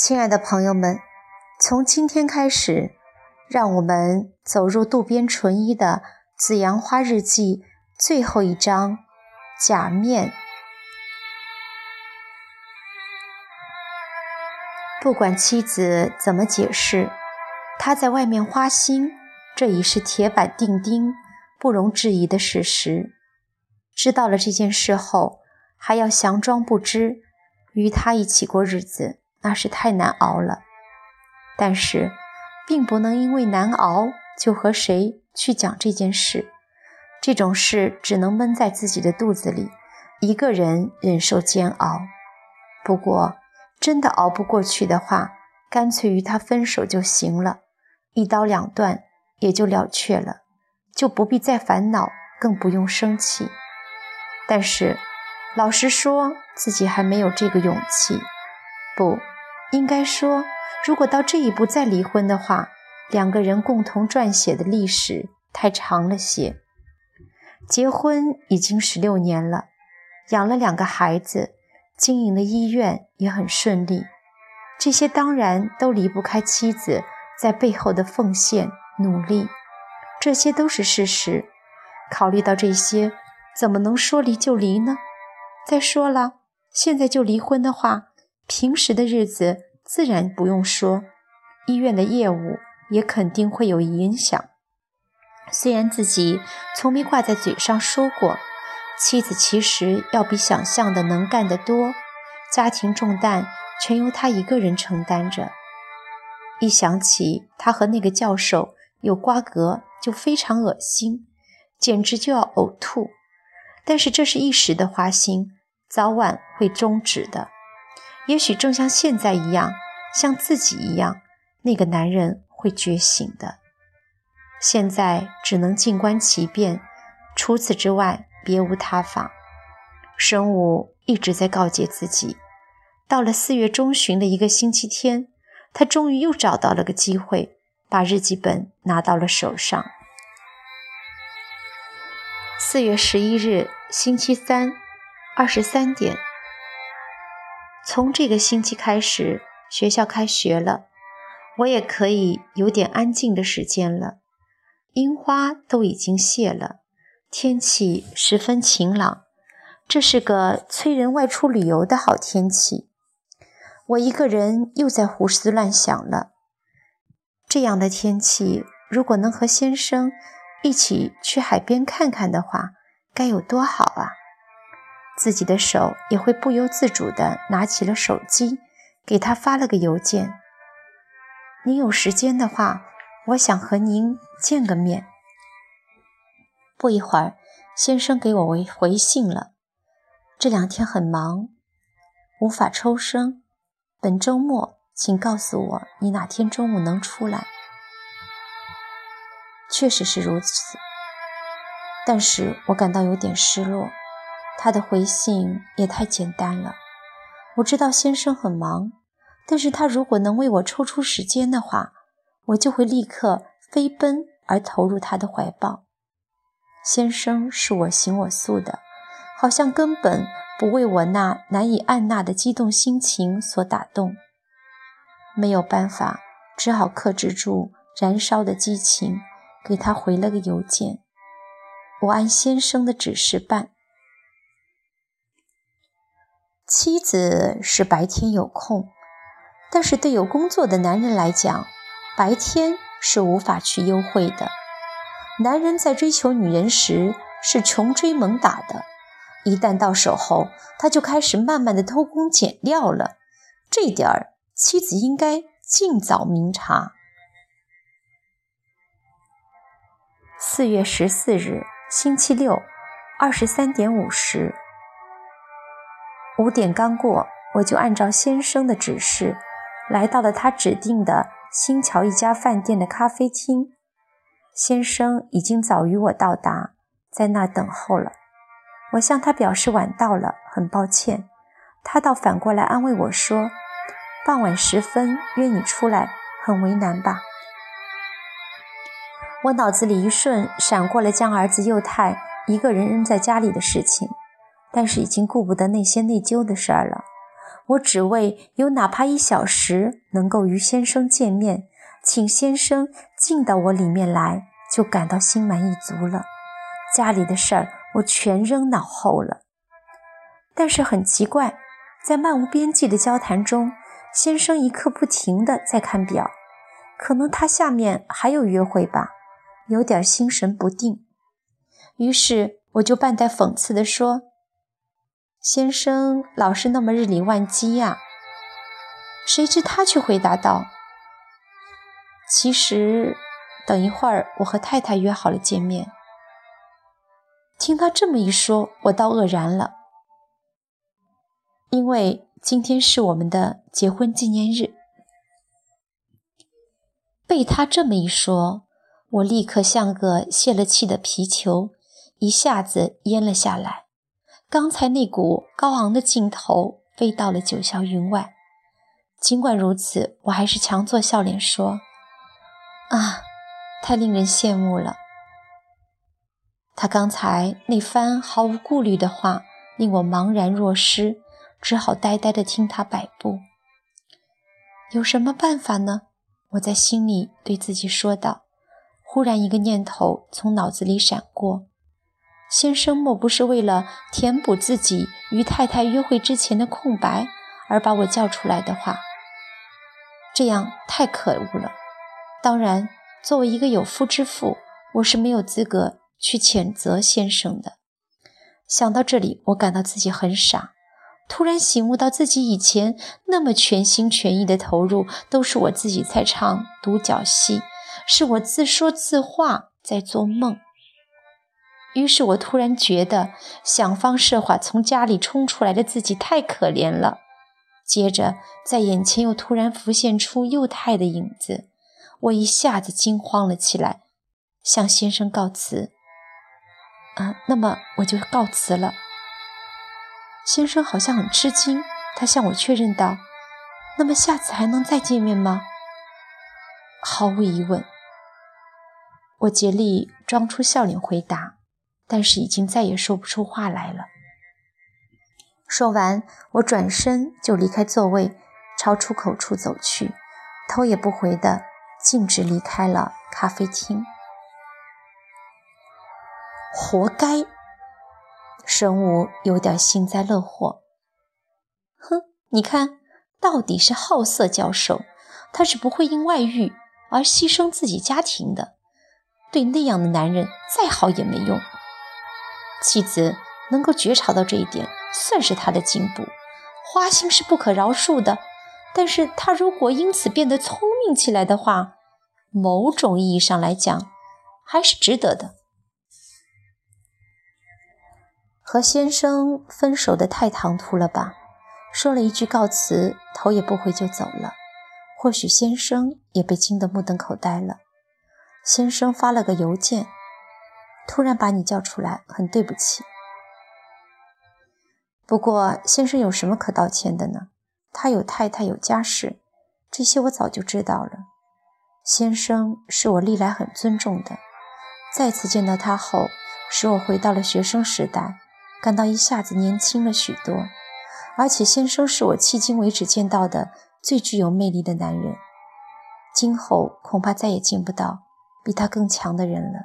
亲爱的朋友们，从今天开始，让我们走入渡边淳一的《紫阳花日记》最后一章——假面。不管妻子怎么解释，他在外面花心，这已是铁板钉钉、不容置疑的事实。知道了这件事后，还要佯装不知，与他一起过日子。那是太难熬了，但是，并不能因为难熬就和谁去讲这件事。这种事只能闷在自己的肚子里，一个人忍受煎熬。不过，真的熬不过去的话，干脆与他分手就行了，一刀两断也就了却了，就不必再烦恼，更不用生气。但是，老实说，自己还没有这个勇气。不。应该说，如果到这一步再离婚的话，两个人共同撰写的历史太长了些。结婚已经十六年了，养了两个孩子，经营的医院也很顺利，这些当然都离不开妻子在背后的奉献努力，这些都是事实。考虑到这些，怎么能说离就离呢？再说了，现在就离婚的话。平时的日子自然不用说，医院的业务也肯定会有影响。虽然自己从没挂在嘴上说过，妻子其实要比想象的能干得多，家庭重担全由他一个人承担着。一想起他和那个教授有瓜葛，就非常恶心，简直就要呕吐。但是这是一时的花心，早晚会终止的。也许正像现在一样，像自己一样，那个男人会觉醒的。现在只能静观其变，除此之外别无他法。神武一直在告诫自己。到了四月中旬的一个星期天，他终于又找到了个机会，把日记本拿到了手上。四月十一日，星期三，二十三点。从这个星期开始，学校开学了，我也可以有点安静的时间了。樱花都已经谢了，天气十分晴朗，这是个催人外出旅游的好天气。我一个人又在胡思乱想了。这样的天气，如果能和先生一起去海边看看的话，该有多好啊！自己的手也会不由自主地拿起了手机，给他发了个邮件：“您有时间的话，我想和您见个面。”不一会儿，先生给我回回信了：“这两天很忙，无法抽身。本周末，请告诉我你哪天中午能出来。”确实是如此，但是我感到有点失落。他的回信也太简单了。我知道先生很忙，但是他如果能为我抽出时间的话，我就会立刻飞奔而投入他的怀抱。先生是我行我素的，好像根本不为我那难以按捺的激动心情所打动。没有办法，只好克制住燃烧的激情，给他回了个邮件。我按先生的指示办。妻子是白天有空，但是对有工作的男人来讲，白天是无法去幽会的。男人在追求女人时是穷追猛打的，一旦到手后，他就开始慢慢的偷工减料了。这点儿，妻子应该尽早明察。四月十四日，星期六，二十三点五十。五点刚过，我就按照先生的指示，来到了他指定的新桥一家饭店的咖啡厅。先生已经早于我到达，在那等候了。我向他表示晚到了，很抱歉。他倒反过来安慰我说：“傍晚时分约你出来，很为难吧？”我脑子里一瞬闪过了将儿子幼太一个人扔在家里的事情。但是已经顾不得那些内疚的事儿了。我只为有哪怕一小时能够与先生见面，请先生进到我里面来，就感到心满意足了。家里的事儿我全扔脑后了。但是很奇怪，在漫无边际的交谈中，先生一刻不停地在看表，可能他下面还有约会吧，有点心神不定。于是我就半带讽刺地说。先生老是那么日理万机呀。谁知他却回答道：“其实，等一会儿我和太太约好了见面。”听他这么一说，我倒愕然了，因为今天是我们的结婚纪念日。被他这么一说，我立刻像个泄了气的皮球，一下子淹了下来。刚才那股高昂的劲头飞到了九霄云外。尽管如此，我还是强作笑脸说：“啊，太令人羡慕了。”他刚才那番毫无顾虑的话令我茫然若失，只好呆呆地听他摆布。有什么办法呢？我在心里对自己说道。忽然，一个念头从脑子里闪过。先生莫不是为了填补自己与太太约会之前的空白而把我叫出来的话？这样太可恶了。当然，作为一个有夫之妇，我是没有资格去谴责先生的。想到这里，我感到自己很傻，突然醒悟到自己以前那么全心全意的投入，都是我自己在唱独角戏，是我自说自话，在做梦。于是我突然觉得想方设法从家里冲出来的自己太可怜了。接着，在眼前又突然浮现出幼态的影子，我一下子惊慌了起来，向先生告辞。啊，那么我就告辞了。先生好像很吃惊，他向我确认道：“那么下次还能再见面吗？”毫无疑问，我竭力装出笑脸回答。但是已经再也说不出话来了。说完，我转身就离开座位，朝出口处走去，头也不回的径直离开了咖啡厅。活该！神武有点幸灾乐祸。哼，你看，到底是好色教授，他是不会因外遇而牺牲自己家庭的。对那样的男人，再好也没用。妻子能够觉察到这一点，算是他的进步。花心是不可饶恕的，但是他如果因此变得聪明起来的话，某种意义上来讲，还是值得的。和先生分手的太唐突了吧？说了一句告辞，头也不回就走了。或许先生也被惊得目瞪口呆了。先生发了个邮件。突然把你叫出来，很对不起。不过先生有什么可道歉的呢？他有太太，有家室，这些我早就知道了。先生是我历来很尊重的，再次见到他后，使我回到了学生时代，感到一下子年轻了许多。而且先生是我迄今为止见到的最具有魅力的男人，今后恐怕再也见不到比他更强的人了。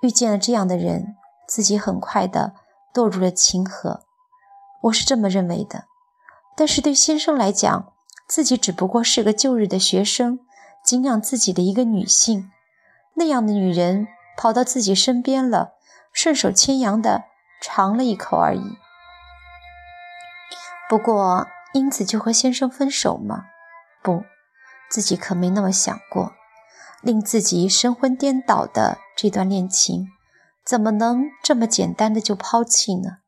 遇见了这样的人，自己很快的堕入了情河，我是这么认为的。但是对先生来讲，自己只不过是个旧日的学生，敬仰自己的一个女性，那样的女人跑到自己身边了，顺手牵羊的尝了一口而已。不过，因此就和先生分手吗？不，自己可没那么想过。令自己神魂颠倒的这段恋情，怎么能这么简单的就抛弃呢？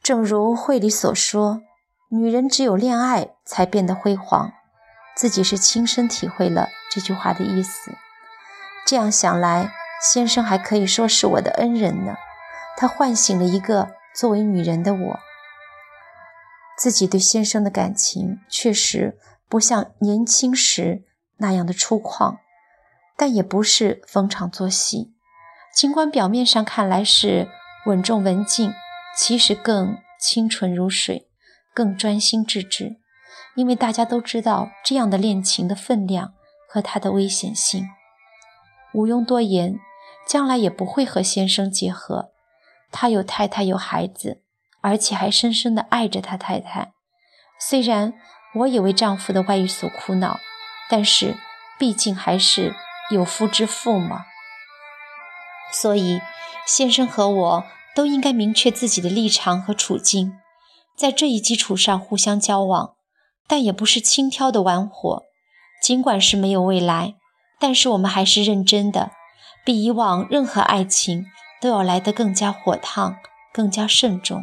正如会里所说，女人只有恋爱才变得辉煌，自己是亲身体会了这句话的意思。这样想来，先生还可以说是我的恩人呢。他唤醒了一个作为女人的我。自己对先生的感情确实不像年轻时。那样的粗犷，但也不是逢场作戏。尽管表面上看来是稳重文静，其实更清纯如水，更。专心致志，因为大家都知道这样的恋情的分量和它的危险性。毋庸多言，将来也不会和先生结合。他有太太，有孩子，而且还深深地爱着他太太。虽然我也为丈夫的外遇所苦恼，但是毕竟还是有夫之妇吗。所以，先生和我都应该明确自己的立场和处境，在这一基础上互相交往，但也不是轻佻的玩火。尽管是没有未来，但是我们还是认真的，比以往任何爱情都要来得更加火烫，更加慎重。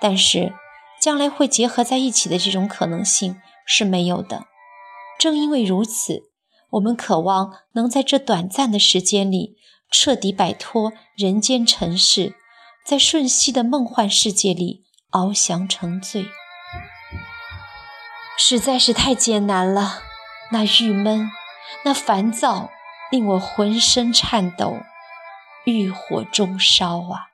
但是，将来会结合在一起的这种可能性是没有的。正因为如此，我们渴望能在这短暂的时间里。彻底摆脱人间尘世，在瞬息的梦幻世界里翱翔成醉，实在是太艰难了。那郁闷，那烦躁，令我浑身颤抖，欲火中烧啊！